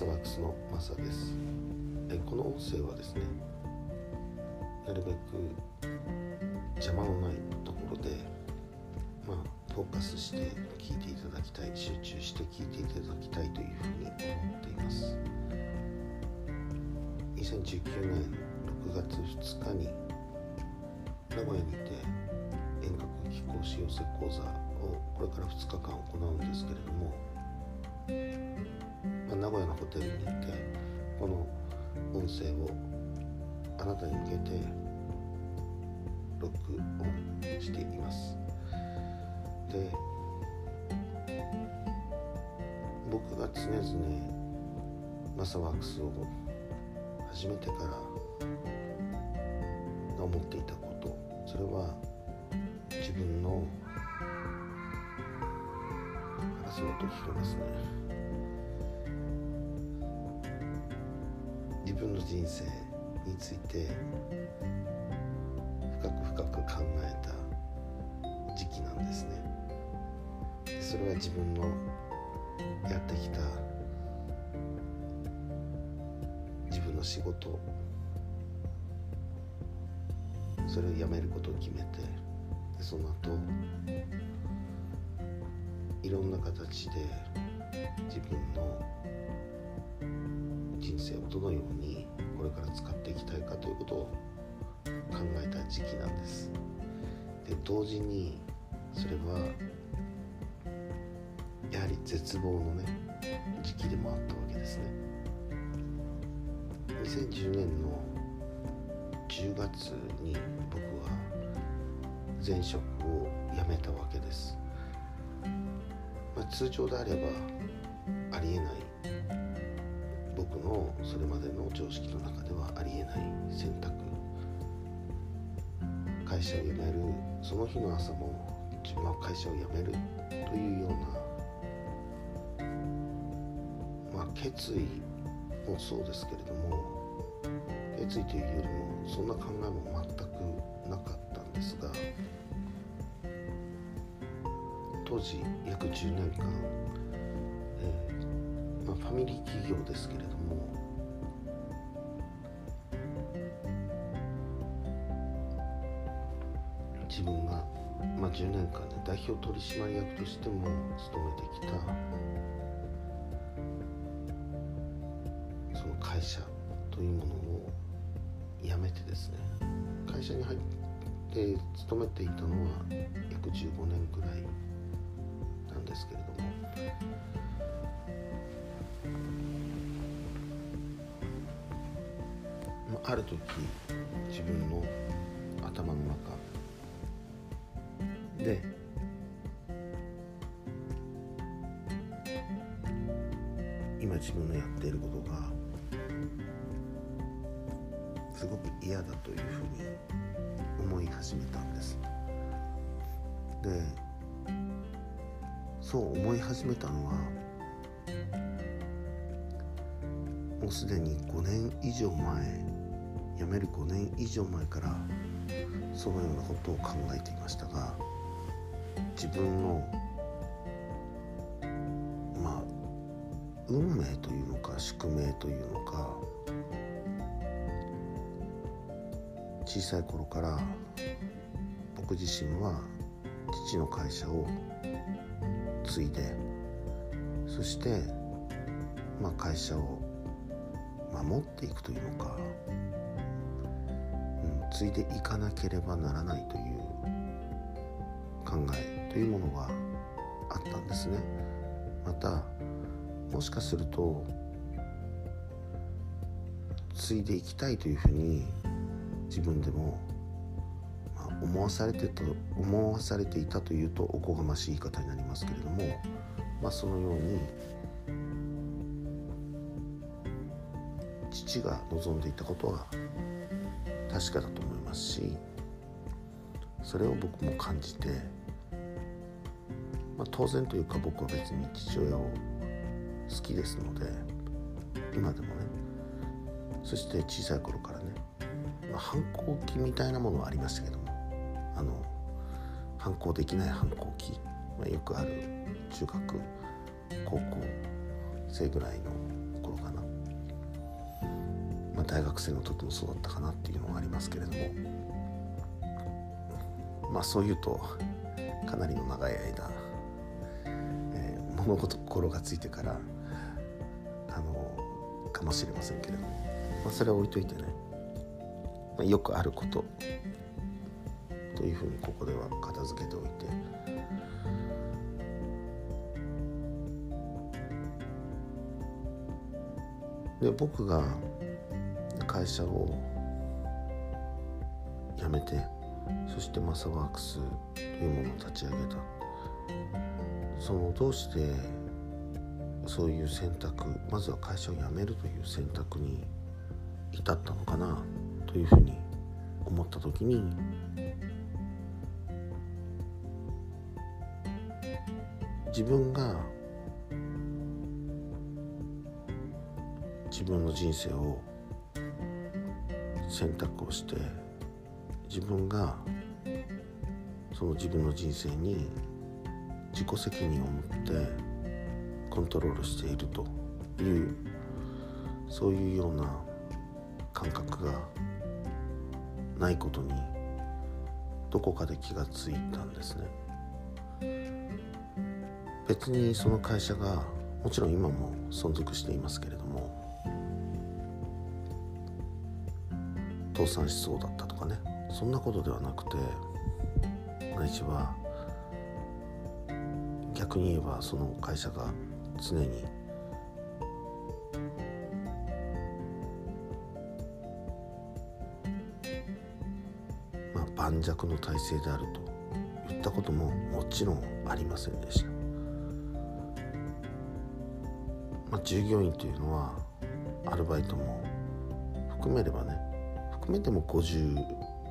サワークスのマサです。えこの音声はですねなるべく邪魔のないところでまあフォーカスして聞いていただきたい集中して聞いていただきたいというふうに思っています。2019年6月2日に名古屋にて遠隔気候使用説講座をこれから2日間行うんですけれどもまあ、名古屋のホテルに行ってこの音声をあなたに向けて録音しています。で僕が常々マサワークスを始めてから思っていたことそれは自分の話の音聞こえますね。自分の人生について深く深く考えた時期なんですね。それは自分のやってきた自分の仕事。それを辞めることを決めてでその後いろんな形で自分の人生をどのようにこれから使っていきたいかということを考えた時期なんです。で同時にそれはやはり絶望のね時期でもあったわけですね。2010年の10月に僕は前職を辞めたわけです、まあ、通常であればありえない僕のそれまでの常識の中ではありえない選択会社を辞めるその日の朝も自分は会社を辞めるというような、まあ、決意もそうですけれども決意というよりもそんな考えも全くなかったんですが当時約10年間、えーまあ、ファミリー企業ですけれど代表取締役としても務めてきたその会社というものを辞めてですね会社に入って勤めていたのは約15年くらいなんですけれどもある時自分の頭の中で自分のやっていることがすごく嫌だというふうに思い始めたんです。でそう思い始めたのはもうすでに5年以上前辞める5年以上前からそのようなことを考えていましたが自分の運命というのか宿命というのか小さい頃から僕自身は父の会社を継いでそして、まあ、会社を守っていくというのか、うん、継いでいかなければならないという考えというものがあったんですね。またもしかすると継いでいきたいというふうに自分でも、まあ、思わされてと思わされていたというとおこがましい言い方になりますけれども、まあ、そのように父が望んでいたことは確かだと思いますしそれを僕も感じてまあ、当然というか僕は別に父親を好きですので今でもねそして小さい頃からね、まあ、反抗期みたいなものはありましたけどもあの反抗できない反抗期、まあ、よくある中学高校生ぐらいの頃かな。まあ、大学生の時もそうだったかなっていうのがありますけれどもまあそういうとかなりの長い間、えー、物心がついてからかもしれませんけれども、まあ、それは置いといてね、まあ、よくあること。というふうにここでは片付けておいて。で僕が会社を辞めてそしてマサワークスというものを立ち上げた。そのどうしてそういう選択まずは会社を辞めるという選択に至ったのかなというふうに思った時に自分が自分の人生を選択をして自分がその自分の人生に自己責任を持ってコントロールしているというそういうような感覚がないことにどこかで気がついたんですね。別にその会社がもちろん今も存続していますけれども倒産しそうだったとかねそんなことではなくてないしは逆に言えばその会社が常にまあ盤石の体制であると言ったことももちろんありませんでした。まあ、従業員というのはアルバイトも含めればね含めても50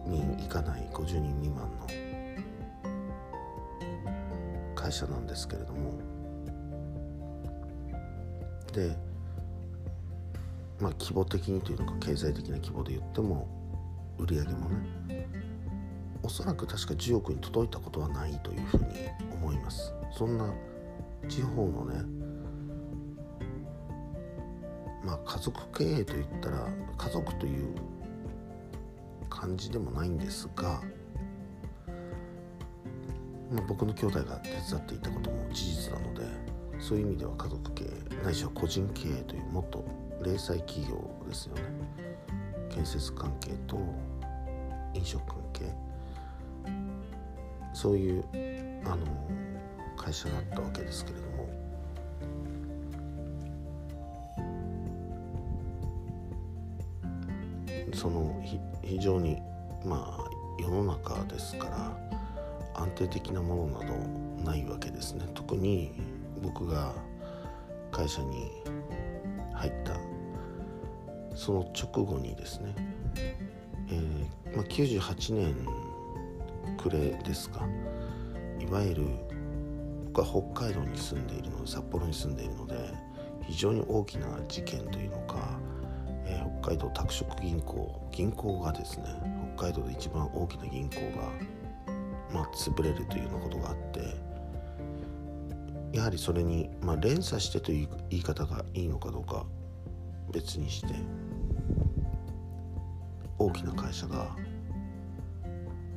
人いかない50人未満の会社なんですけれどもでまあ規模的にというのか経済的な規模で言っても売り上げもねおそらく確か10億に届いたことはないというふうに思います。そんな地方のねまあ家族経営といったら家族という感じでもないんですが、まあ、僕の兄弟が手伝っていたことも事実なのでそういう意味では家族経営ないしは個人経営というもっと零細企業ですよね。建設関係と飲食関係そういうあの会社だったわけですけれども。その非常にまあ世の中ですから安定的なものなどないわけですね。特に僕が会社に入った。その直後にですね、えーまあ、98年暮れですか。いわゆる僕は北海道に住んでいるので札幌に住んでいるので非常に大きな事件というのかえー、北海道拓殖銀行銀行がですね北海道で一番大きな銀行が、まあ、潰れるというようなことがあってやはりそれに、まあ、連鎖してという言い方がいいのかどうか別にして大きな会社が、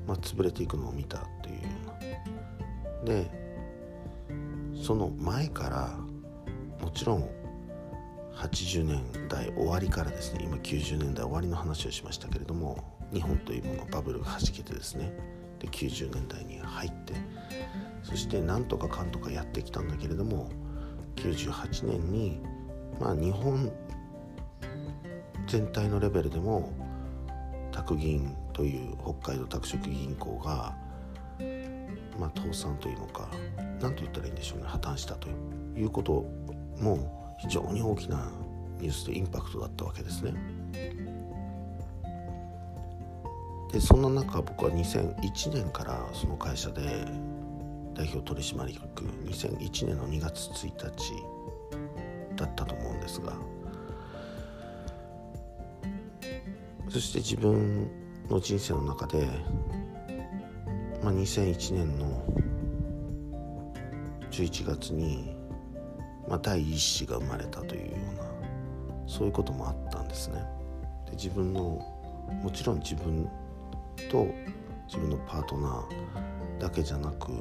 まあ、潰れていくのを見たという。ようなでその前からもちろん80年代終わりからですね今90年代終わりの話をしましたけれども日本というものバブルがはじけてですねで90年代に入ってそしてなんとかかんとかやってきたんだけれども98年にまあ日本全体のレベルでも拓銀という北海道拓殖銀行がまあ倒産というのか何と言ったらいいんでしょうね破綻したということも非常に大きなニュースでインパクトだったわけですね。でそんな中僕は2001年からその会社で代表取締役2001年の2月1日だったと思うんですがそして自分の人生の中で、まあ、2001年の11月にまあ、第一子が生まれたというようなそういうこともあったんですね。で自分のもちろん自分と自分のパートナーだけじゃなく、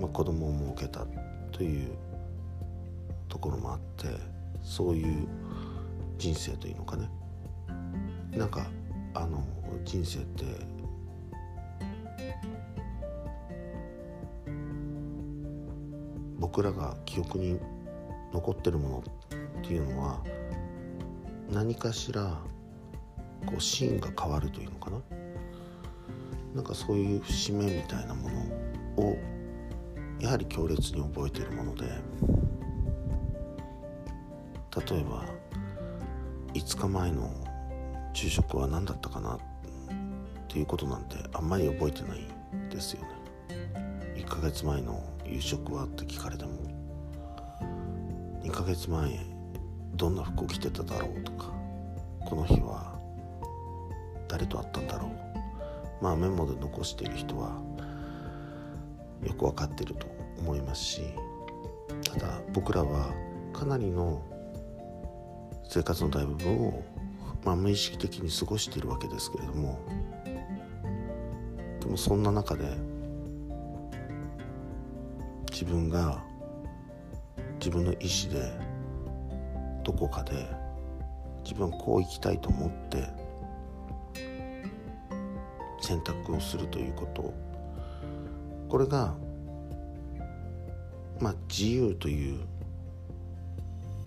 まあ、子供を設けたというところもあってそういう人生というのかね。なんかあの人生って僕らが記憶に残ってるものっていうのは何かしらこうシーンが変わるというのかな。なんかそういう節目みたいなものをやはり強烈に覚えているもので例えば5日前の昼食は何だったかなっていうことなんてあんまり覚えてないですよね。1ヶ月前の夕食はって聞かれても2ヶ月前どんな服を着てただろうとかこの日は誰と会ったんだろう。まあメモで残している人はよく分かってると思いますしただ僕らはかなりの生活の大部分を、まあ、無意識的に過ごしているわけですけれどもでもそんな中で自分が自分の意思でどこかで自分はこう生きたいと思って選択をするということ。これがまあ自由という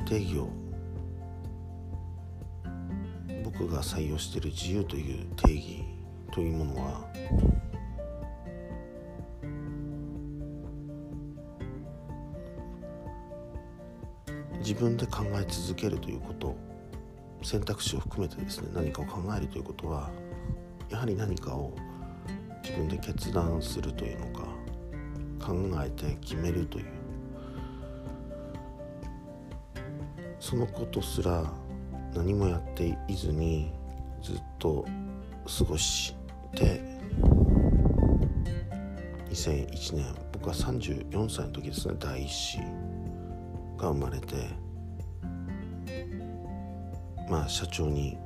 定義を僕が採用している自由という定義というものは自分で考え続けるということ選択肢を含めてですね何かを考えるということはやはり何かを自分で決断するというのか考えて決めるというそのことすら何もやっていずにずっと過ごして2001年僕は34歳の時ですね第一子が生まれてまあ社長に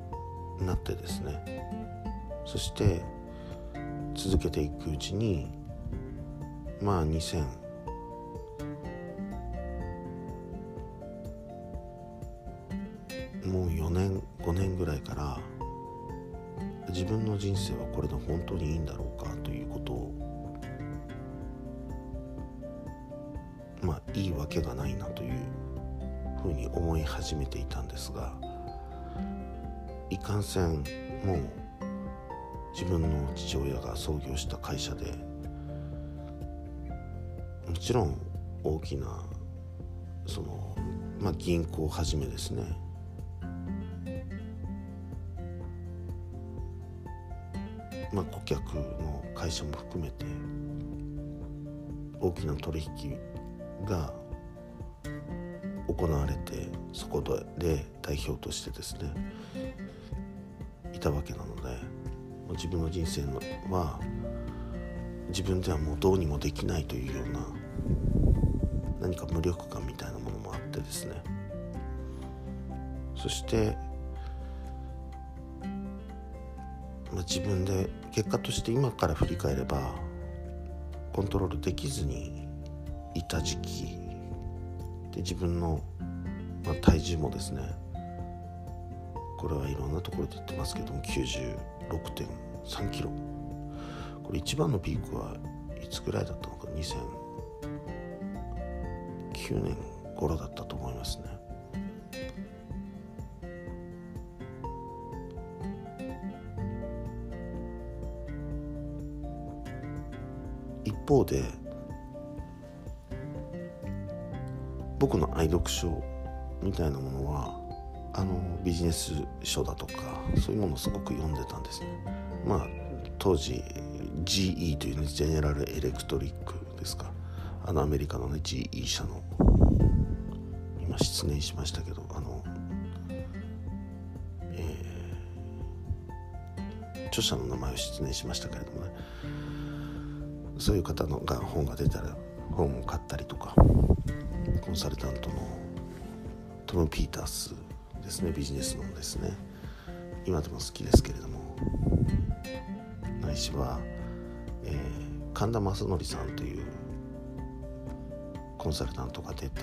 なってですね。そして続けていくうちにまあ2000人生はこれで本当にいいんだろうかということをまあいいわけがないなというふうに思い始めていたんですがいかんせんもう自分の父親が創業した会社でもちろん大きなその、まあ、銀行をはじめですねまあ、顧客の会社も含めて大きな取引が行われてそこで代表としてですねいたわけなので自分の人生は自分ではもうどうにもできないというような何か無力感みたいなものもあってですね。そしてまあ、自分で結果として今から振り返ればコントロールできずにいた時期。で自分の、まあ、体重もですねこれはいろんなところで言ってますけども96.3キロ。これ一番のピークはいつぐらいだったのか？2009年頃だったと思いますね。方で僕の愛読書みたいなものはあのビジネス書だとかそういうものをすごく読んでたんですね。まあ当時 GE というねジェネラルエレクトリックですかあのアメリカのね GE 社の今失念しましたけどあの、えー、著者の名前を失念しましたけれどもねそういう方のが本が出たら本を買ったりとかコンサルタントのトム・ピータースですねビジネスのですね。今でも好きですけれどもないしは、えー、神田正則さんというコンサルタントが出て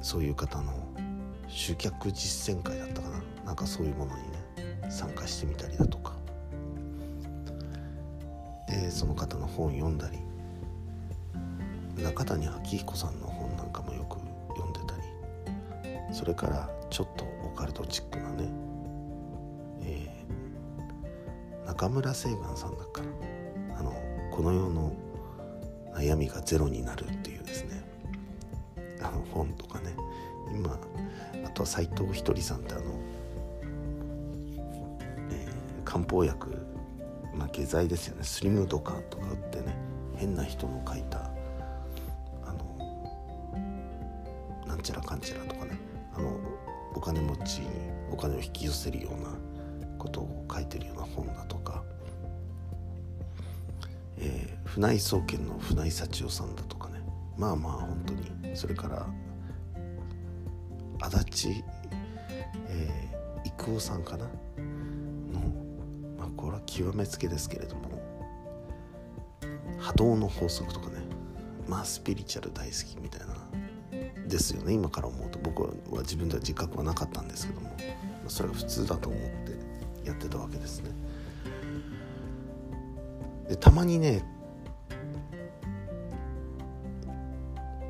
そういう方の集客実践会だったかな。なんかそういうものにね参加してみたりだとか。その方の本読んだり中谷昭彦さんの本なんかもよく読んでたりそれからちょっとオカルトチックなね、えー、中村清岩さんだからあのこの世の悩みがゼロになるっていうですねあの本とかね。今あとは斎藤ひとりさんってあの、えー、漢方薬まあ下剤ですよね。スリムドカンとか売ってね変な人の書いたあのなんちゃらかんちゃらとかねあのお金持ちにお金を引き寄せるようなことを書いてるような本だとか、えー、船井総研の船井幸男さんだとかね。まあまあ本当にそれから足立、えー、郁夫さんかな、極めつけですけれども波動の法則とかねまあスピリチュアル大好きみたいなですよね今から思うと。僕は自分では自覚はなかったんですけどもそれが普通だと思ってやってたわけですね。でたまにね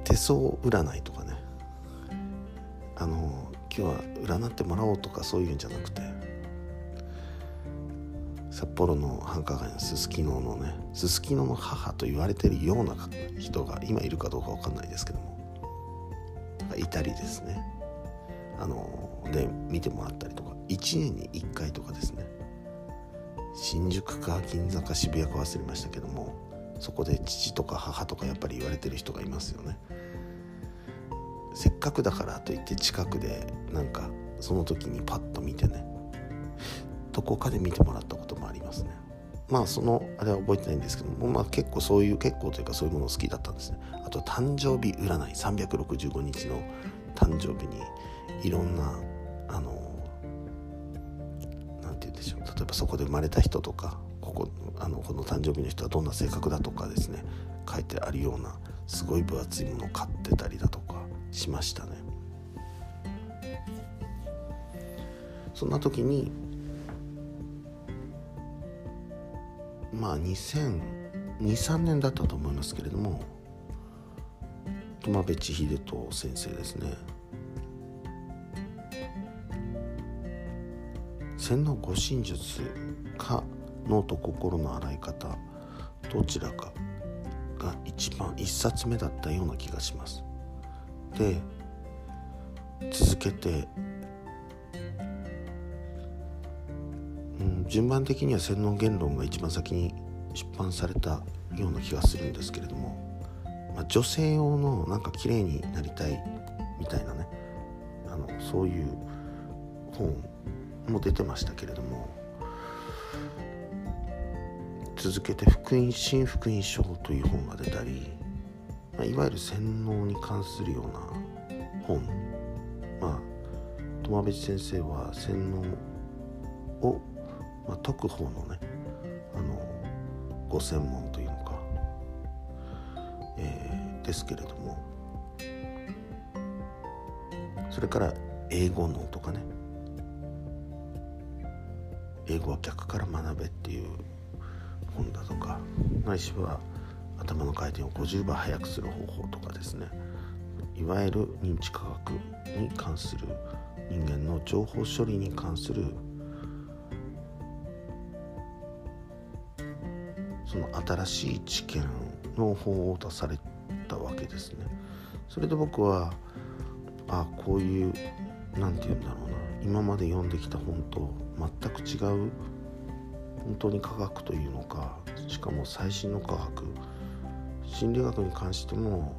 手相占いとかねあの今日は占ってもらおうとかそういうんじゃなくて札幌の繁華街のすすきののねすすきのの母と言われてるような人が今いるかどうか分かんないですけどもいたりですね。あので見てもらったりとか1年に1回とかですね。新宿か銀座か渋谷か忘れましたけどもそこで父とか母とかやっぱり言われてる人がいますよね。せっかくだからといって近くでなんかその時にパッと見てねどこかで見てもらったことまあそのあれは覚えてないんですけども、まあ、結構そういう結構というかそういうもの好きだったんですね。あと誕生日占い365日の誕生日にいろんなあの何て言うんでしょう。例えばそこで生まれた人とかここあのこの誕生日の人はどんな性格だとかですね書いてあるようなすごい分厚いものを買ってたりだとかしましたね。そんな時にまあ2023年だったと思いますけれども苫部千秀人先生ですね。洗脳護身術か脳と心の洗い方どちらかが一番一冊目だったような気がします。で続けて、うん、順番的には洗脳言論が一番先に出版されたような気がするんですけれども、まあ、女性用のなんか綺麗になりたいみたいなねあのそういう本も出てましたけれども続けて福音新福音書という本が出たりまあ、いわゆる洗脳に関するような本。まあ友部先生は洗脳を、まあ、解く方のねあのご専門というのか、えー、ですけれどもそれから英語脳とかね英語は逆から学べっていう本だとかないしは頭の回転を50倍速くする方法とかですねいわゆる認知科学に関する人間の情報処理に関するその新しい知見の本を出されたわけですね。それで僕はあこういう何て言うんだろうな今まで読んできた本と全く違う本当に科学というのかしかも最新の科学心理学に関しても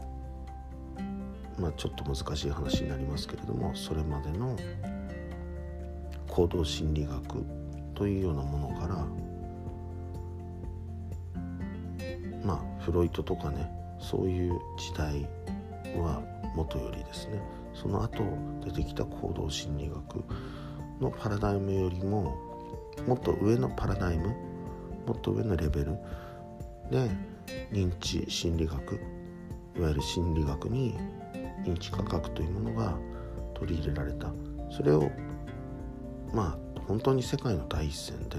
まあちょっと難しい話になりますけれどもそれまでの行動心理学というようなものからフロイトとかねそういう時代はもとよりですね。その後出てきた行動心理学のパラダイムよりももっと上のパラダイムもっと上のレベルで認知心理学いわゆる心理学に認知科学というものが取り入れられた。それをまあ本当に世界の第一線で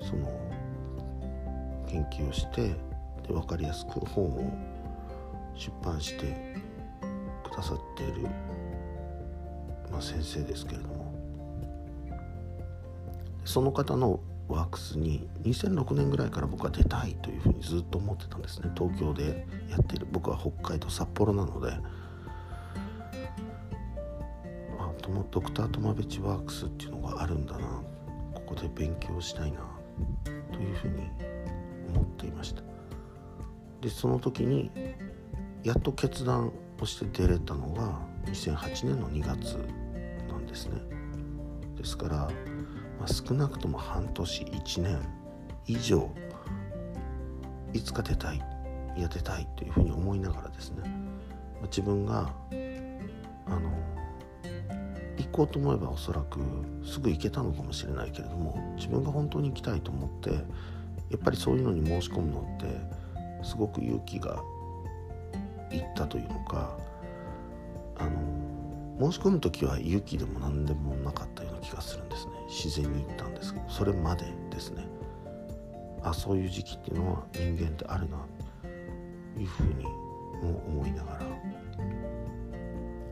その研究をしてで分かりやすく本を出版してくださっている、まあ、先生ですけれども。その方のワークスに2006年ぐらいから僕は出たいというふうにずっと思ってたんですね。東京でやってる。僕は北海道札幌なので。あドクタートマベチワークスっていうのがあるんだな。ここで勉強したいな。というふうに思っていました。でその時にやっと決断をして出れたのが2008年の2月なんですね。ですから、まあ、少なくとも半年1年以上いつか出たいいや出たいというふうに思いながらですね、ま、自分があの行こうと思えばおそらくすぐ行けたのかもしれないけれども自分が本当に行きたいと思ってやっぱりそういうのに申し込むのってすごく勇気がいったというのかあの申し込む時は勇気でも何でもなかったような気がするんですね。自然に行ったんですけどそれまでですね。あそういう時期っていうのは人間ってあるなというふうにも思いながら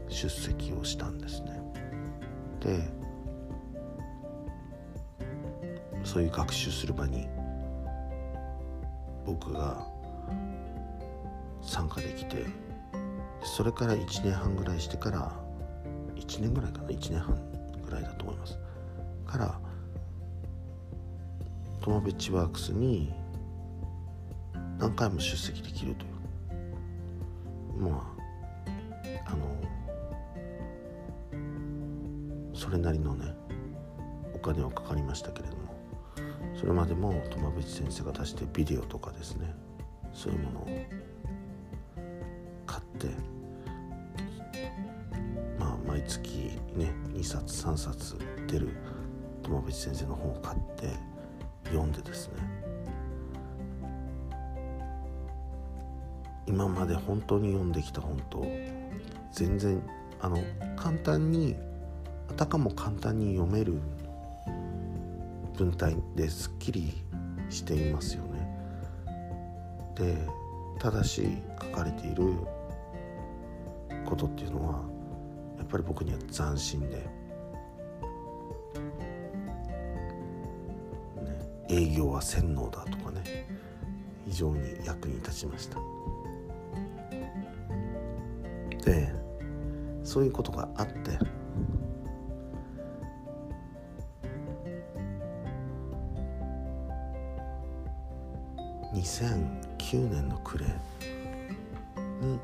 出席をしたんですね。でそういう学習する場に僕が参加できてそれから1年半ぐらいしてから1年ぐらいかな1年半ぐらいだと思います。からトマベッチワークスに何回も出席できるという。まああのそれなりのねお金はかかりましたけれどもそれまでもトマベチ先生が出してビデオとかですねそういうものをってまあ毎月ね2冊3冊出る友淵先生の本を買って読んでですね今まで本当に読んできた本と全然あの簡単にあたかも簡単に読める文体ですっきりしていますよね。でただし書かれていることっていうのはやっぱり僕には斬新で、ね、営業は洗脳だとかね非常に役に立ちました。でそういうことがあって2009年の暮れに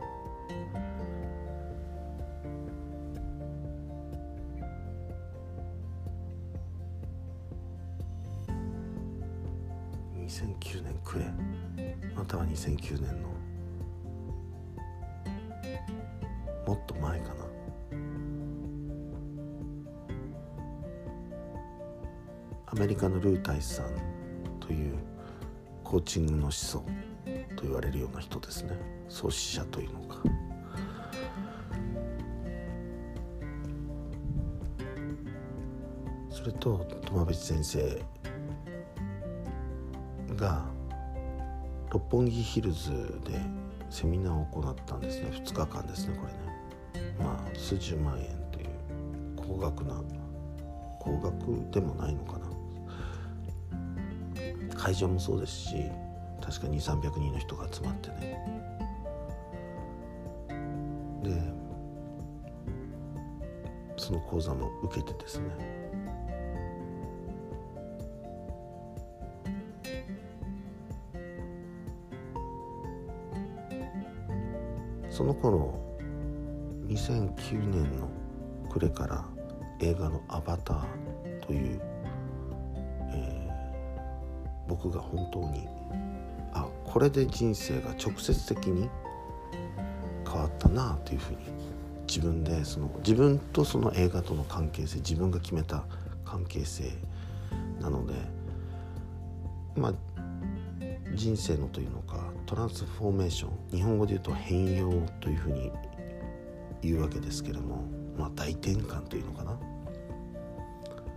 さんというコーチングの始祖と言われるような人ですね。創始者というのか。それと友淵先生が六本木ヒルズでセミナーを行ったんですね。2日間ですねこれね。まあ数十万円という高額な高額でもないのかな。会場もそうですし確か2300人の人が集まってね。でその講座も受けてですね。その頃2009年の暮れから映画の「アバター」という、僕が本当にあこれで人生が直接的に変わったなというふうに自分でその自分とその映画との関係性自分が決めた関係性なのでまあ人生のというのかトランスフォーメーション日本語で言うと変容というふうに言うわけですけれども、まあ、大転換というのかな。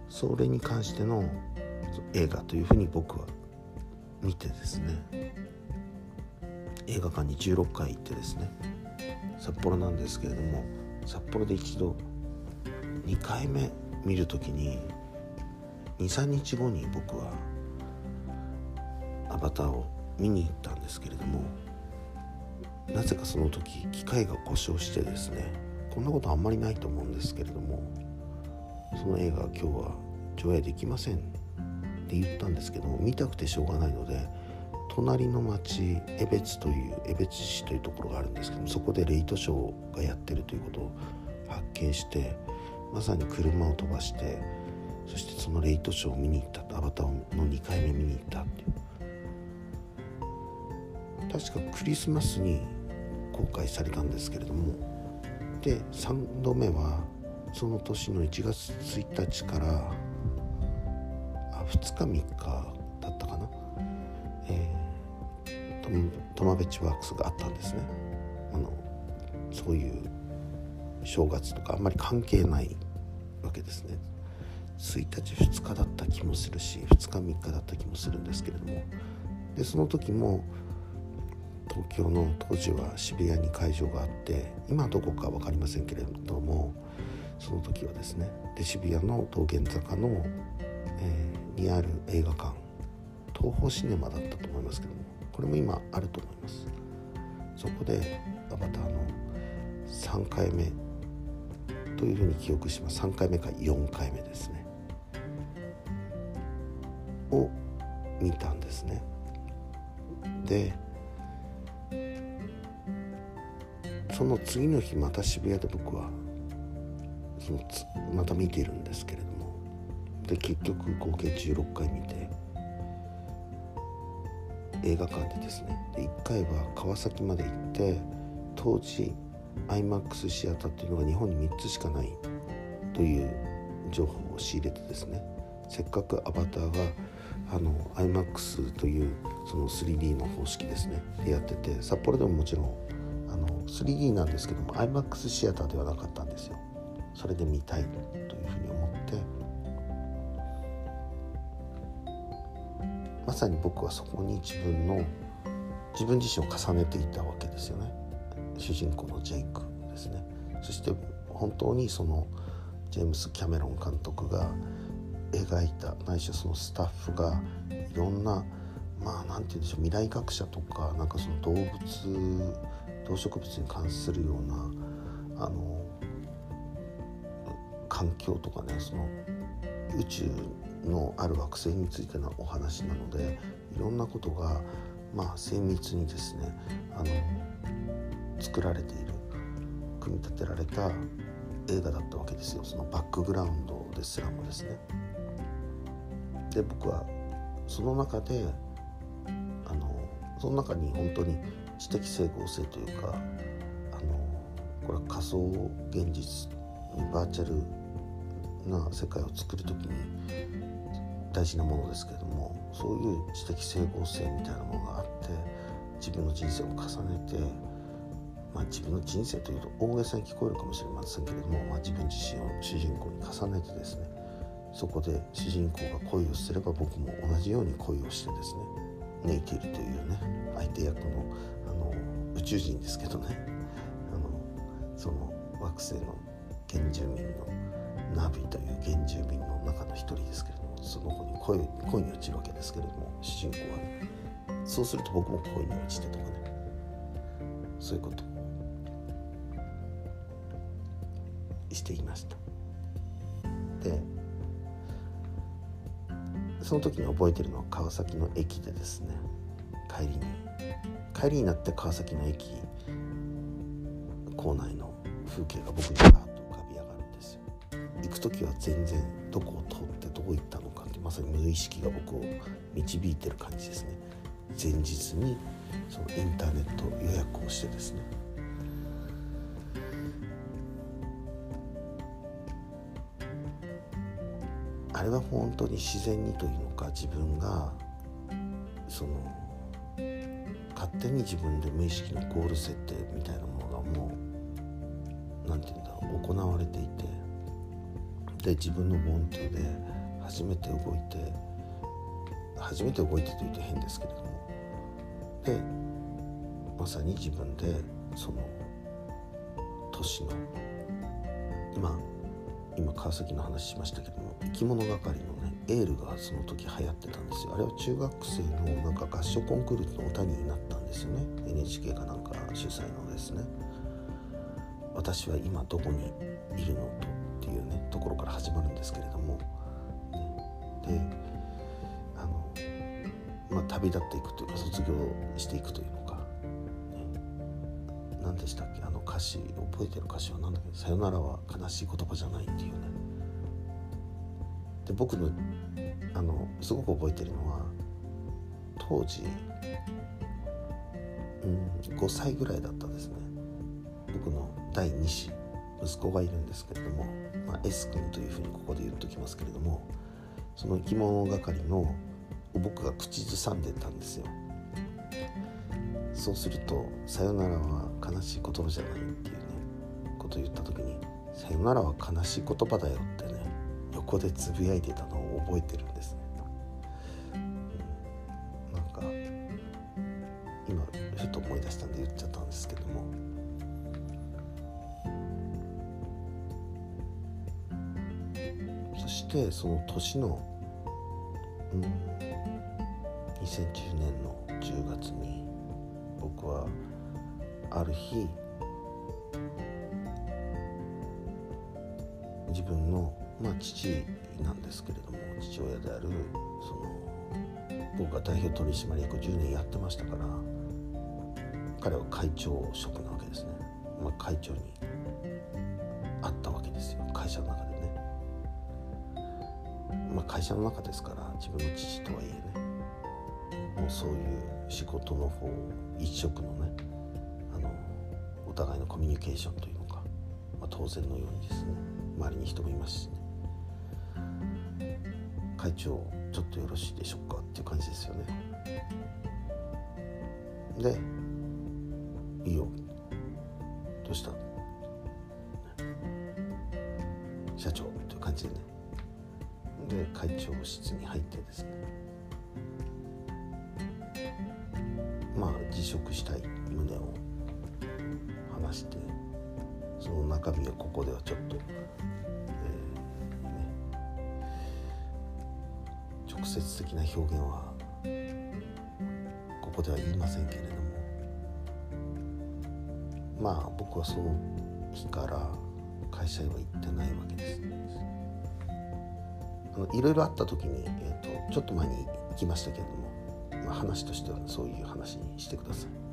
それに関しての映画というふうに僕は見てですね映画館に16回行ってですね札幌なんですけれども札幌で一度2回目見る時に23日後に僕はアバターを見に行ったんですけれどもなぜかその時機械が故障してですねこんなことあんまりないと思うんですけれどもその映画今日は上映できませんって言ったんですけども見たくてしょうがないので隣の町江別という江別市というところがあるんですけどもそこでレイトショーがやってるということを発見してまさに車を飛ばしてそしてそのレイトショーを見に行ったアバターの2回目見に行ったっていう。確かクリスマスに公開されたんですけれどもで3度目はその年の1月1日から2日3日だったかな、えー、トマベチワークスがあったんですね。あのそういう正月とかあんまり関係ないわけですね。1日2日だった気もするし2日3日だった気もするんですけれども。でその時も東京の当時は渋谷に会場があって今どこか分かりませんけれどもその時はですねで渋谷の道玄坂の、え、にある映画館東宝シネマだったと思いますけどもこれも今あると思います。そこでアバターの3回目というふうに記憶します。3回目か4回目ですね。を見たんですね。でその次の日また渋谷で僕はそのまた見ているんですけれどもで結局合計16回見て映画館でですね。で1回は川崎まで行って当時 IMAX シアターっていうのが日本に3つしかないという情報を仕入れてですね。せっかくアバターがあの IMAX というその 3D の方式ですね。でやってて札幌でももちろんあの 3D なんですけども IMAX シアターではなかったんですよ。それで見たいというふうにまさに僕はそこに自分の自分自身を重ねていたわけですよね。主人公のジェイクですね。そして本当にそのジェームス・キャメロン監督が描いたないしはそのスタッフがいろんなまあ何て言うんでしょう未来学者とかなんかその動物動植物に関するようなあの環境とかねその宇宙のある惑星についてのお話なのでいろんなことがまあ精密にですねあの作られている組み立てられた映画だったわけですよそのバックグラウンドですらもですね。で僕はその中であのその中に本当に知的整合性というかあのこれは仮想現実バーチャルな世界を作る時に大事なものですけれどもそういう知的整合性みたいなものがあって自分の人生を重ねて、まあ、自分の人生というと大げさに聞こえるかもしれませんけれども、まあ、自分自身を主人公に重ねてですねそこで主人公が恋をすれば僕も同じように恋をしてですねネイティルというね相手役のあの宇宙人ですけどねあのその惑星の原住民のナビという原住民の中の一人ですけど恋恋に落ちるわけですけれども主人公はね。そうすると僕も恋に落ちてとかね。そういうこと。していました。でその時に覚えてるのは川崎の駅でですね。帰りに。帰りになって川崎の駅構内の風景が僕にバーッと浮かび上がるんですよ。行く時は全然どこを通ってどこ行ったのかまさに無意識が僕を導いてる感じですね。前日にそのインターネット予約をしてですね。あれは本当に自然にというのか自分がその勝手に自分で無意識のゴール設定みたいなものがもう何て言うんだろう行われていて。で自分のボンで初めて動いて初めて動いてというと変ですけれども。でまさに自分でその年の今今川崎の話しましたけども生き物係のねエールがその時流行ってたんですよ。あれは中学生のなんか合唱コンクールの歌になったんですよね。NHK かなんか主催のですね。私は今どこにいるのとっていうねところから始まるんですけれど、であのまあ旅立っていくというか卒業していくというのか、ね、何でしたっけ？あの歌詞覚えてる歌詞は何だっけ「さよならは悲しい言葉じゃない」っていうね。で僕のあのすごく覚えてるのは当時、うん、5歳ぐらいだったんですね。僕の第2子息子がいるんですけれども、まあ、S 君というふうにここで言っときますけれどもその生き物係の僕が口ずさんでたんですよ。そうすると「さよならは悲しい言葉じゃない」っていうねことを言った時に「さよならは悲しい言葉だよ」ってね横でつぶやいてたのを覚えてるんですね、その年の、うん、2010年の10月に僕はある日自分の、まあ、父なんですけれども父親であるその僕が代表取締役を10年やってましたから彼は会長職なわけですね、まあ、会長に社の中ですから自分の父とはいえね。もうそういう仕事の方一色のねあのお互いのコミュニケーションというのか、まあ、当然のようにですね。周りに人もいますしね。会長ちょっとよろしいでしょうかっていう感じですよね。でいいよ。で会長室に入ってですね。まあ辞職したい旨を話してその中身はここではちょっと、えーね、直接的な表現はここでは言いませんけれども。まあ僕はその日から会社へは行ってないわけです。いろいろあった時に、えーと、ちょっと前に行きましたけれども、まあ、話としてはそういう話にしてください。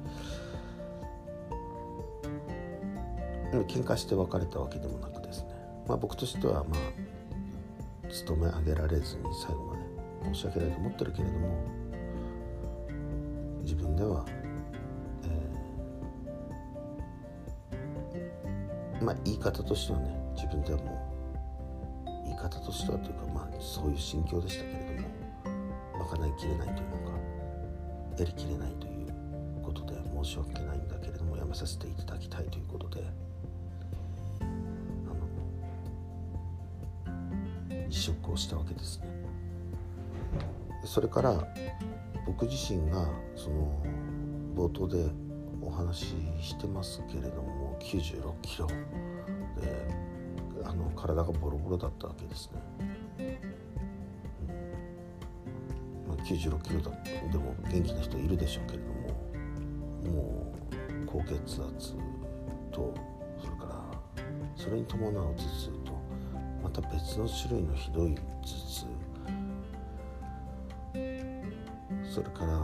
喧嘩して別れたわけでもなくですね、まあ、僕としてはまあ勤め上げられずに最後まで申し訳ないと思ってるけれども自分では、えー、まあ言い方としてはね自分ではもう方としてはというかまあそういう心境でしたけれども賄いきれないというのかやりきれないということで申し訳ないんだけれどもやめさせていただきたいということで辞職をしたわけですね。それから僕自身がその冒頭でお話ししてますけれども96キロで体がボロボロだったわけですね、うん。まあ、96キロだでも元気な人いるでしょうけれどももう高血圧とそれからそれに伴う頭痛とまた別の種類のひどい頭痛。それから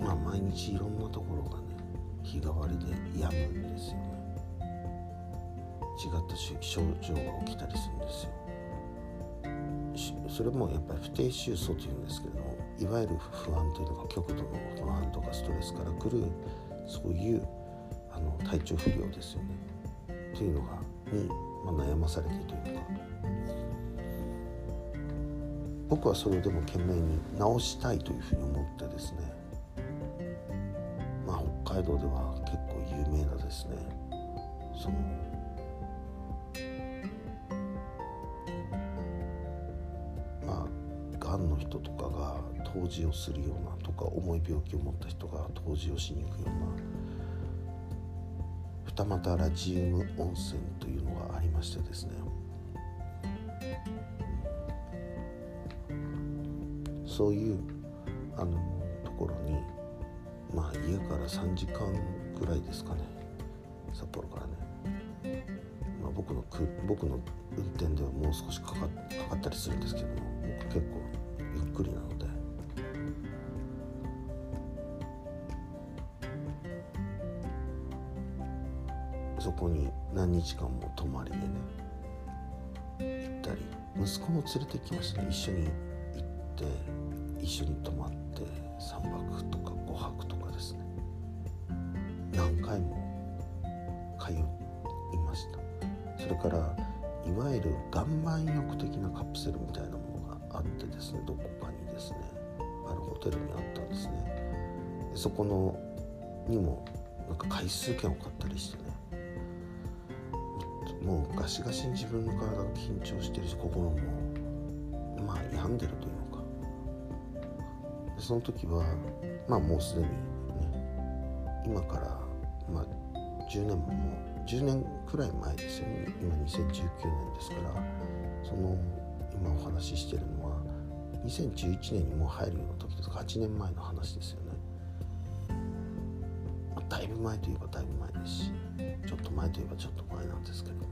まあ毎日いろんなところがね日替わりで病むんですよね。違った症状が起きたりするんですよ。それもやっぱり不定収素というんですけれどもいわゆる不安というのが極度の不安とかストレスからくるそういうあの体調不良ですよね。というのがにまあ、悩まされてというか。僕はそれをでも懸命に直したいというふうに思ってですね道では結構有名なですねそのまあがんの人とかが湯治をするようなとか重い病気を持った人が湯治をしに行くような二俣ラジウム温泉というのがありましてですね。そういうあの家から3時間ぐらいですかね。札幌からね、まあ、僕のく僕の運転ではもう少しかかかかったりするんですけども僕結構ゆっくりなので。そこに何日間も泊まりでね行ったり。息子も連れてきましたね。一緒に通いました。それからいわゆる岩盤浴的なカプセルみたいなものがあってですねどこかにですねあるホテルにあったんですね。でそこのにもなんか回数券を買ったりしてねもうガシガシに自分の体が緊張してるし心もまあ病んでるというのかその時はまあもうすでにね今から10年ももう10年くらい前ですよね。今2019年ですからその今お話ししてるのは2011年にもう入るような時です。か8年前の話ですよね、まあ、だいぶ前といえばだいぶ前ですしちょっと前といえばちょっと前なんですけど。も、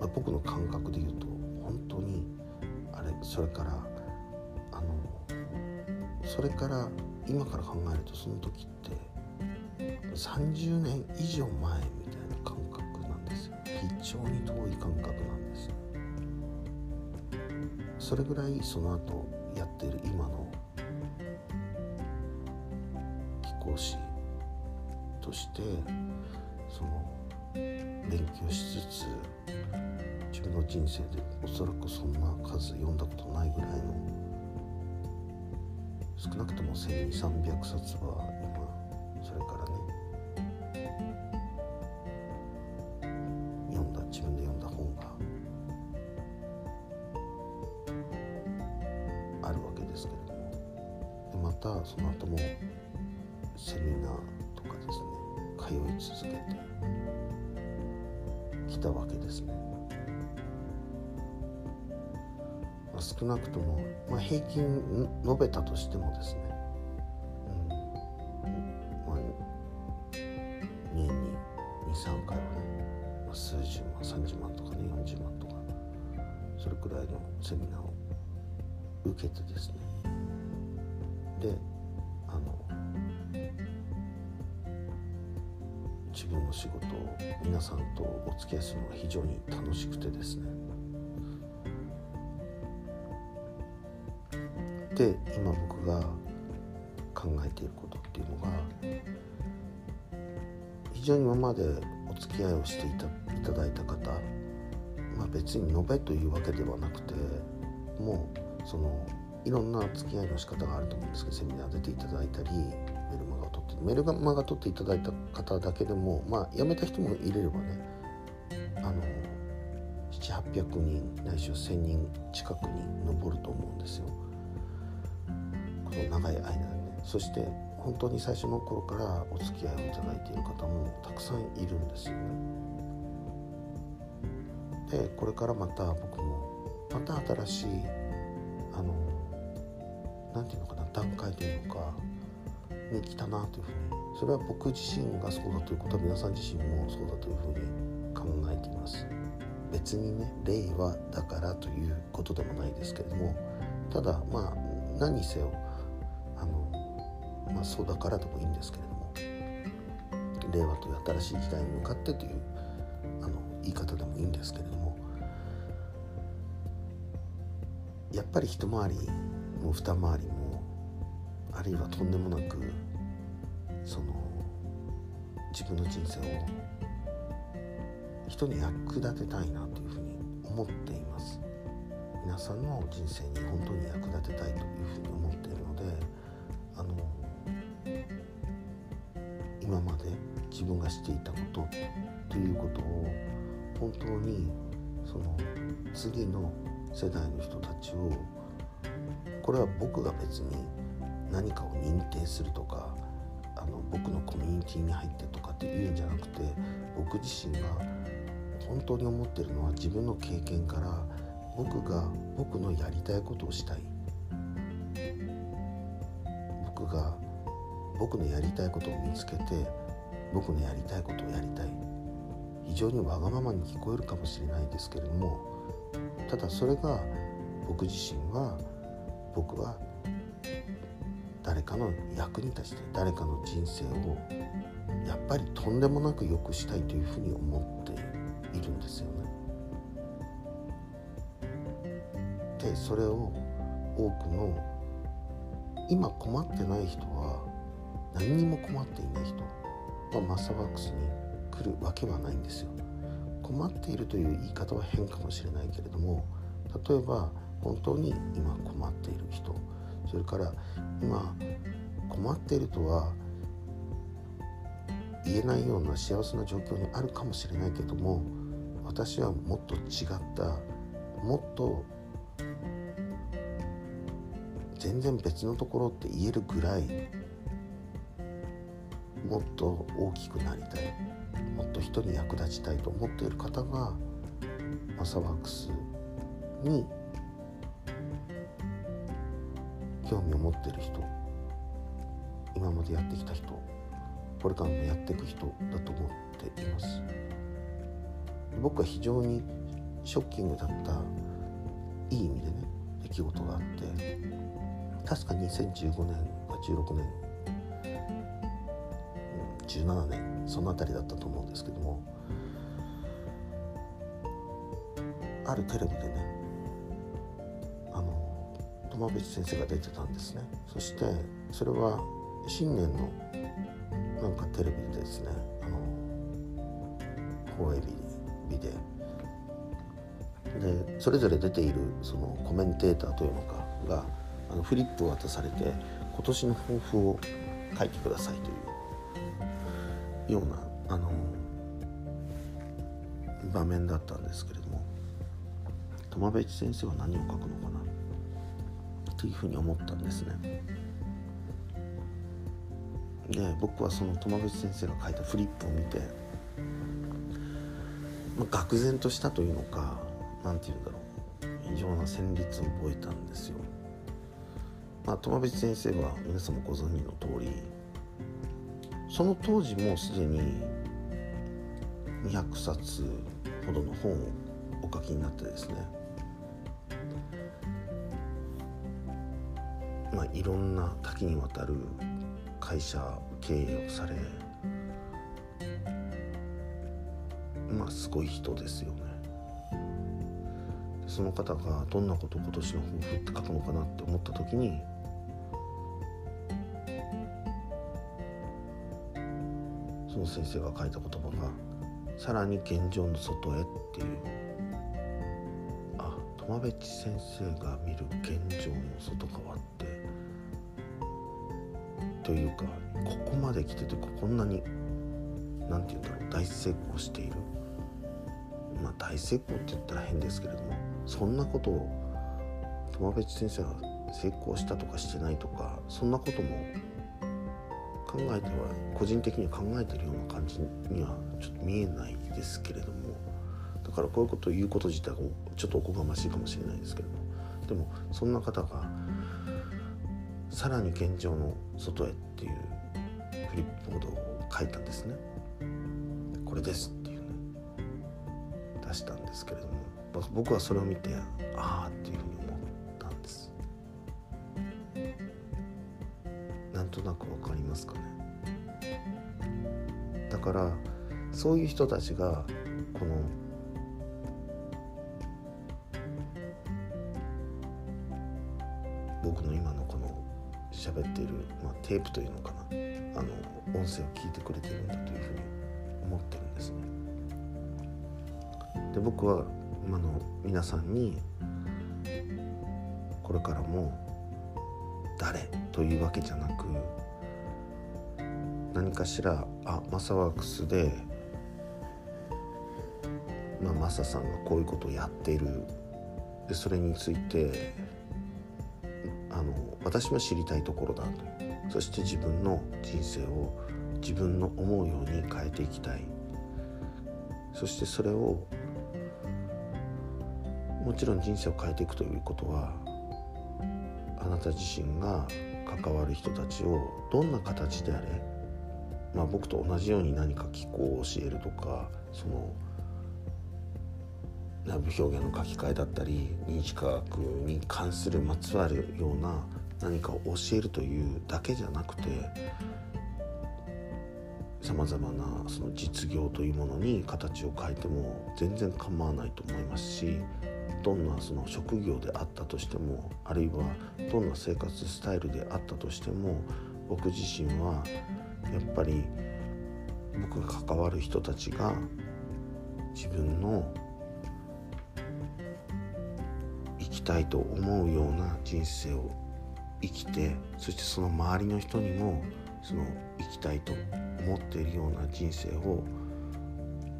まあ、僕の感覚で言うと本当にあれそれからあのそれから今から考えるとその時って30年以上前みたいな感覚なんですよ。非常に遠い感覚なんですそれぐらいその後やっている今の貴公子としてその勉強しつつ自分の人生でおそらくそんな数読んだことないぐらいの少なくとも1200300冊は今それからね読んだ自分で読んだ本があるわけですけれどもでまたその後もセミナーとかですね通い続けてきたわけですね。少なくとも、まあ、平均述べたとしてもですね、付き合いをしていたいただいた方、まあ、別に述べというわけではなくてもうそのいろんな付き合いの仕方があると思うんですけどセミナー出ていただいたりメルマガを取ってメルマガ取っていただいた方だけでもまあ辞めた人もいれればねあの700800人ないしは1000人近くに上ると思うんですよ。この長い間でねそして本当に最初の頃からお付き合いをいただいている方もたくさんいるんですよね。でこれからまた僕もまた新しいあの何て言うのかな段階というかに来たなというふうにそれは僕自身がそうだということは皆さん自身もそうだというふうに考えています別にね令和だからということでもないですけれどもただまあ何せよ、まあ、そうだからでもいいんですけれども令和という新しい時代に向かってというあの言い方でもいいんですけれどもやっぱり一回りも二回りもあるいはとんでもなくその自分の人生を人に役立てたいなというふうに思っています。皆さんの人生に本当に役立てたいというふうに思っているのであの今まで自分がしていたことということを本当にその次の世代の人たちをこれは僕が別に何かを認定するとかあの僕のコミュニティに入ってとかっていうんじゃなくて僕自身が本当に思ってるのは自分の経験から僕が僕のやりたいことをしたい。僕のやりたいことを見つけて僕のやりたいことをやりたい非常にわがままに聞こえるかもしれないですけれどもただそれが僕自身は僕は誰かの役に立ちて誰かの人生をやっぱりとんでもなく良くしたいというふうに思っているんですよね。でそれを多くの今困ってない人は何にも困っていない人はマッサワークスに来るわけはないんですよ。困っているという言い方は変かもしれないけれども例えば本当に今困っている人それから今困っているとは言えないような幸せな状況にあるかもしれないけども私はもっと違ったもっと全然別のところって言えるぐらいもっと大きくなりたいもっと人に役立ちたいと思っている方がマサワークスに興味を持ってる人今までやってきた人これからもやっていく人だと思っています。僕は非常にショッキングだったいい意味でね出来事があって確か2015年か16年2017年その辺りだったと思うんですけども。あるテレビでねあの友淵先生が出てたんですね。そしてそれは新年のなんかテレビでですね。あの放映日で。でそれぞれ出ているそのコメンテーターというのかがあのフリップを渡されて今年の抱負を書いてくださいというようなあの場面だったんですけれども友部先生は何を書くのかなというふうに思ったんですね。で僕はその友部先生が書いたフリップを見て、まあ、愕然としたというのか何て言うんだろう異常な旋律を覚えたんですよ。まあ、友部先生は皆さんもご存知の通りその当時もうすでに200冊ほどの本をお書きになってですね。まあいろんな多岐にわたる会社経営をされまあすごい人ですよね。その方がどんなことを今年の抱負って書くのかなって思った時に先生が書いた言葉が「さらに現状の外へ」っていう。あ友部先生が見る現状の外側ってというかここまで来ててこんなに何て言うんだろう大成功している。まあ大成功って言ったら変ですけれどもそんなことを友部先生が成功したとかしてないとかそんなことも考えては個人的には考えてるような感じにはちょっと見えないですけれどもだからこういうことを言うこと自体がちょっとおこがましいかもしれないですけれどもでもそんな方がさらに現状の外へっていうフリップボードを書いたんですね。これですっていうね出したんですけれども僕はそれを見てああっていうとなくわかりますかねだからそういう人たちがこの僕の今のこの喋っている、まあ、テープというのかなあの音声を聞いてくれてるんだというふうに思ってるんですね。で僕は今の皆さんにこれからも誰？というわけじゃなく何かしらあマサワークスで、まあ、マサさんがこういうことをやっている。でそれについてあの私も知りたいところだと。そして自分の人生を自分の思うように変えていきたい。そしてそれをもちろん人生を変えていくということはあなた自身が関わる人たちをどんな形であれ、まあ、僕と同じように何か気候を教えるとかその内部表現の書き換えだったり認知科学に関するまつわるような何かを教えるというだけじゃなくてさまざまなその実業というものに形を変えても全然構わないと思いますしどんなその職業であったとしてもあるいはどんな生活スタイルであったとしても僕自身はやっぱり僕が関わる人たちが自分の生きたいと思うような人生を生きてそしてその周りの人にもその生きたいと思っているような人生を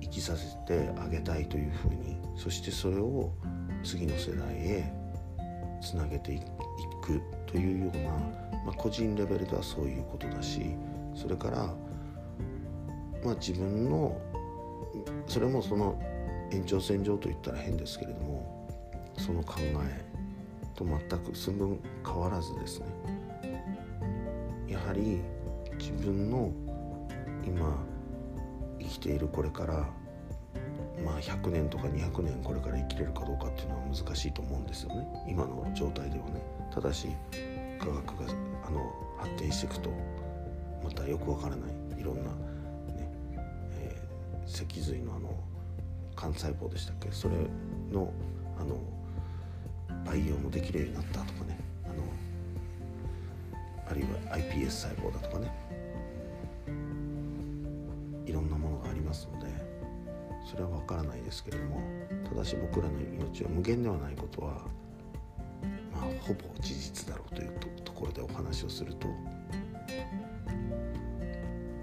生きさせてあげたいというふうにそしてそれを次の世代へつなげていくというような、まあ、個人レベルではそういうことだしそれから、まあ、自分のそれもその延長線上といったら変ですけれどもその考えと全く寸分変わらずですねやはり自分の今生きているこれからまあ100年とか200年これから生きれるかどうかっていうのは難しいと思うんですよね。今の状態ではね。ただし科学があの発展していくとまたよくわからない。いろんな、ねえー、脊髄のあの幹細胞でしたっけ？それのあの培養もできるようになったとかね。あのあるいは iPS 細胞だとかね。それは分からないですけれどもただし僕らの命は無限ではないことはまあほぼ事実だろうというところでお話をすると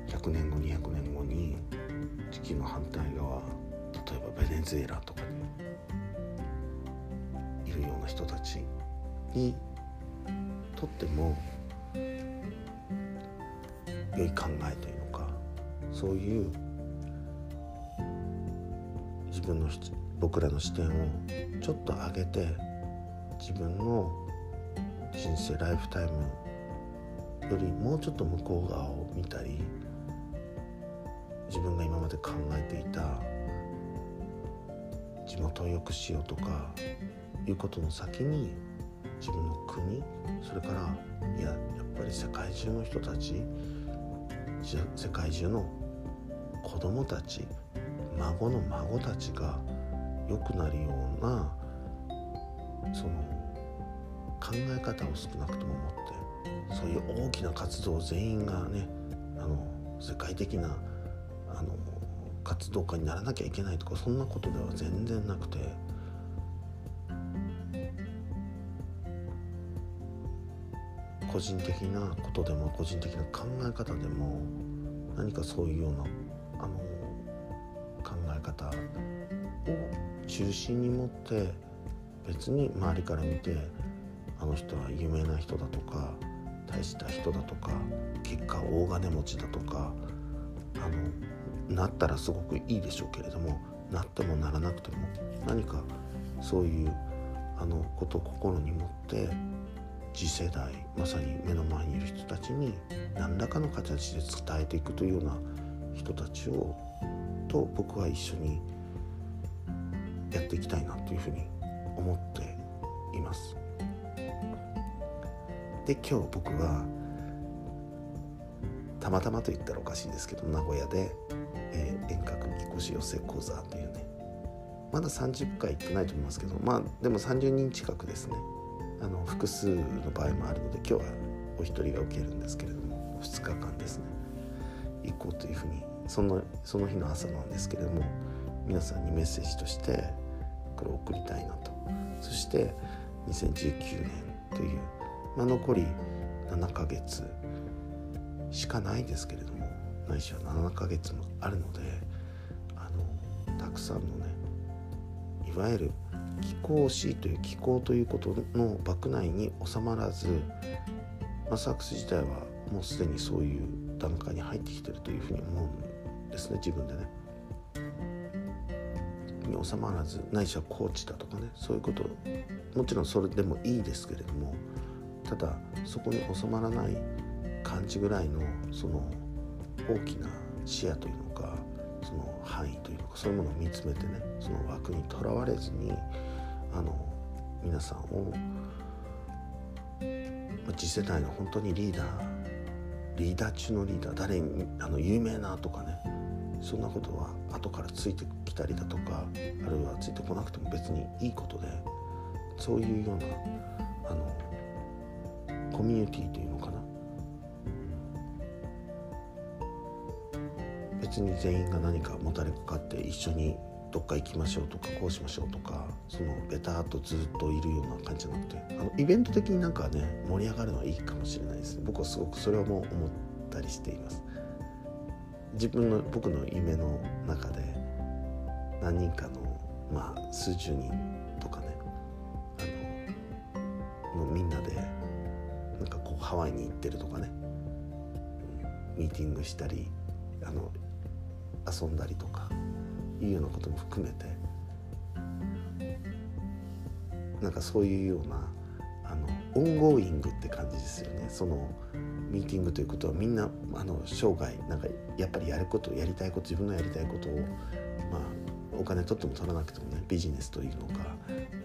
100年後200年後に地球の反対側例えばベネズエラとかにいるような人たちにとっても良い考えというのかそういう分の僕らの視点をちょっと上げて自分の人生ライフタイムよりもうちょっと向こう側を見たり自分が今まで考えていた地元を良くしようとかいうことの先に自分の国それからいややっぱり世界中の人たち世界中の子供たち孫の孫たちが良くなるようなその考え方を少なくとも持ってそういう大きな活動全員がねあの世界的なあの活動家にならなきゃいけないとかそんなことでは全然なくて個人的なことでも個人的な考え方でも何かそういうような中心に持って別に周りから見てあの人は有名な人だとか大した人だとか結果大金持ちだとかあのなったらすごくいいでしょうけれどもなってもならなくても何かそういうあのことを心に持って次世代まさに目の前にいる人たちに何らかの形で伝えていくというような人たちをと僕は一緒にやっていきたいなというふうに思っています。で今日僕はたまたまと言ったらおかしいですけど名古屋で、えー、遠隔みこし寄せ講座というねまだ30回行ってないと思いますけどまあでも30人近くですねあの複数の場合もあるので今日はお一人が受けるんですけれども2日間ですね行こうというふうにそのその日の朝なんですけれども皆さんにメッセージとしてこれを送りたいなとそして2019年という、まあ、残り7ヶ月しかないですけれどもないしは7ヶ月もあるのであのたくさんのねいわゆる気候史という気候ということの枠内に収まらず、まあ、サックス自体はもうすでにそういう段階に入ってきてるというふうに思うんですね自分でね。に収まらずないしはコーチだとかねそういうこともちろんそれでもいいですけれどもただそこに収まらない感じぐらいのその大きな視野というのかその範囲というのかそういうものを見つめてねその枠にとらわれずにあの皆さんを次世代の本当にリーダーリーダー中のリーダー誰あの有名なとかねそんなことは後からついてきたりだとかあるいはついてこなくても別にいいことでそういうようなあのコミュニティというのかな。別に全員が何かもたれかかって一緒にどっか行きましょうとかこうしましょうとかそのベターとずっといるような感じじゃなくてあのイベント的になんかね盛り上がるのはいいかもしれないです。僕はすごくそれはもう思ったりしています。自分の僕の夢の中で何人かのまあ数十人とかねあのもうみんなでなんかこうハワイに行ってるとかね、うん、ミーティングしたりあの遊んだりとかいうようなことも含めてなんかそういうようなあの ongoing って感じですよね。そのミーティングということはみんなあの生涯なんかやっぱりやることやりたいこと自分のやりたいことをまあお金取っても取らなくてもねビジネスというのか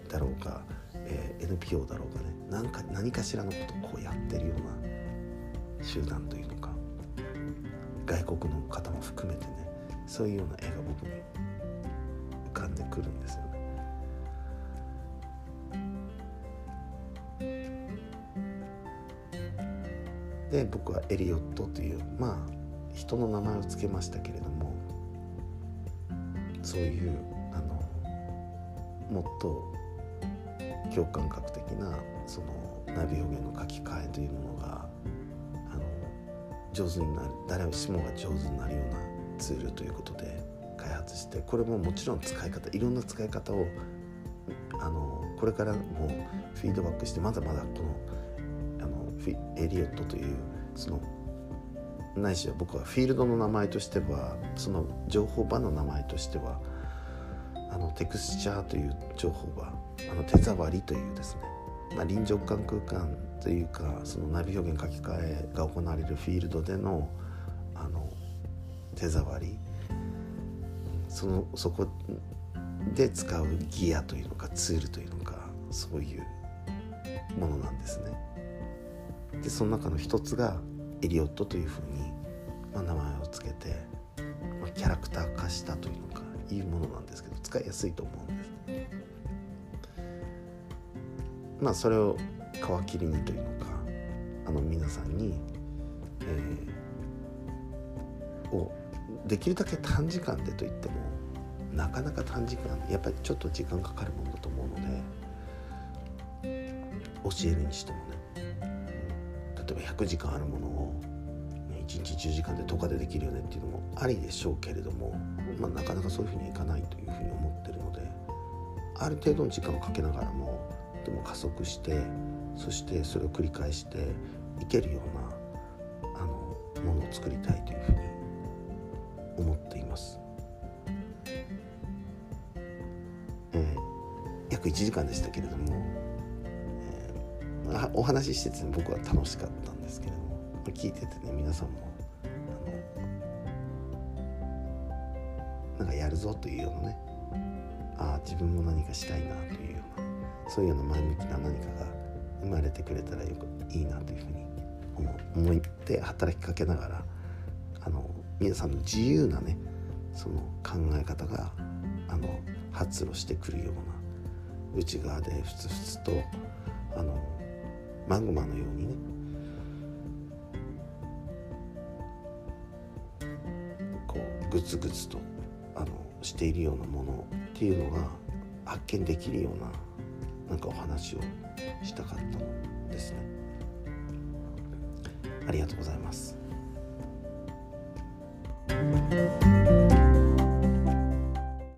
だろうか、えー、NPO だろうかね何か何かしらのことをこうやってるような集団というのか外国の方も含めてねそういうような絵が僕に浮かんでくるんですよね。で僕はエリオットというまあ人の名前を付けましたけれどもそういうあのもっと共感覚的なそのナビ表現の書き換えというものがあの上手になる誰しもが上手になるようなツールということで開発してこれももちろん使い方いろんな使い方をあのこれからもフィードバックしてまだまだこのあのエリオットというそのないしは僕はフィールドの名前としてはその情報場の名前としてはあのテクスチャーという情報場あの手触りというですね、まあ、臨場感空間というかそのナビ表現書き換えが行われるフィールドでのあの手触りそのそこで使うギアというのかツールというのかそういうものなんですね。でその中の一つがエリオットというふうに、まあ、名前を付けて、まあ、キャラクター化したというのかいうものなんですけど使いやすいと思うんです。まあそれを皮切りにというのかあの皆さんに、えー、をできるだけ短時間でと言ってもなかなか短時間やっぱりちょっと時間かかるものだと思うので教えるにしてもね例えば100時間あるものを1日10時間で10日でできるよねっていうのもありでしょうけれども、まあ、なかなかそういうふうにはいかないというふうに思ってるのである程度の時間をかけながらもでも加速してそしてそれを繰り返していけるようなあのものを作りたいというふうに思っています。えー、約1時間でしたけれども、お話ししてて、ね僕は楽しかったんですけれども聞いててね皆さんもあのなんかやるぞというようなねああ自分も何かしたいなというようなそういうような前向きな何かが生まれてくれたらよくいいなというふうに思って働きかけながらあの皆さんの自由なねその考え方があの発露してくるような内側でふつふつとマグマのようにね。こうグツグツとあのしているようなものっていうのが発見できるようななんかお話をしたかったのですね。ありがとうございます。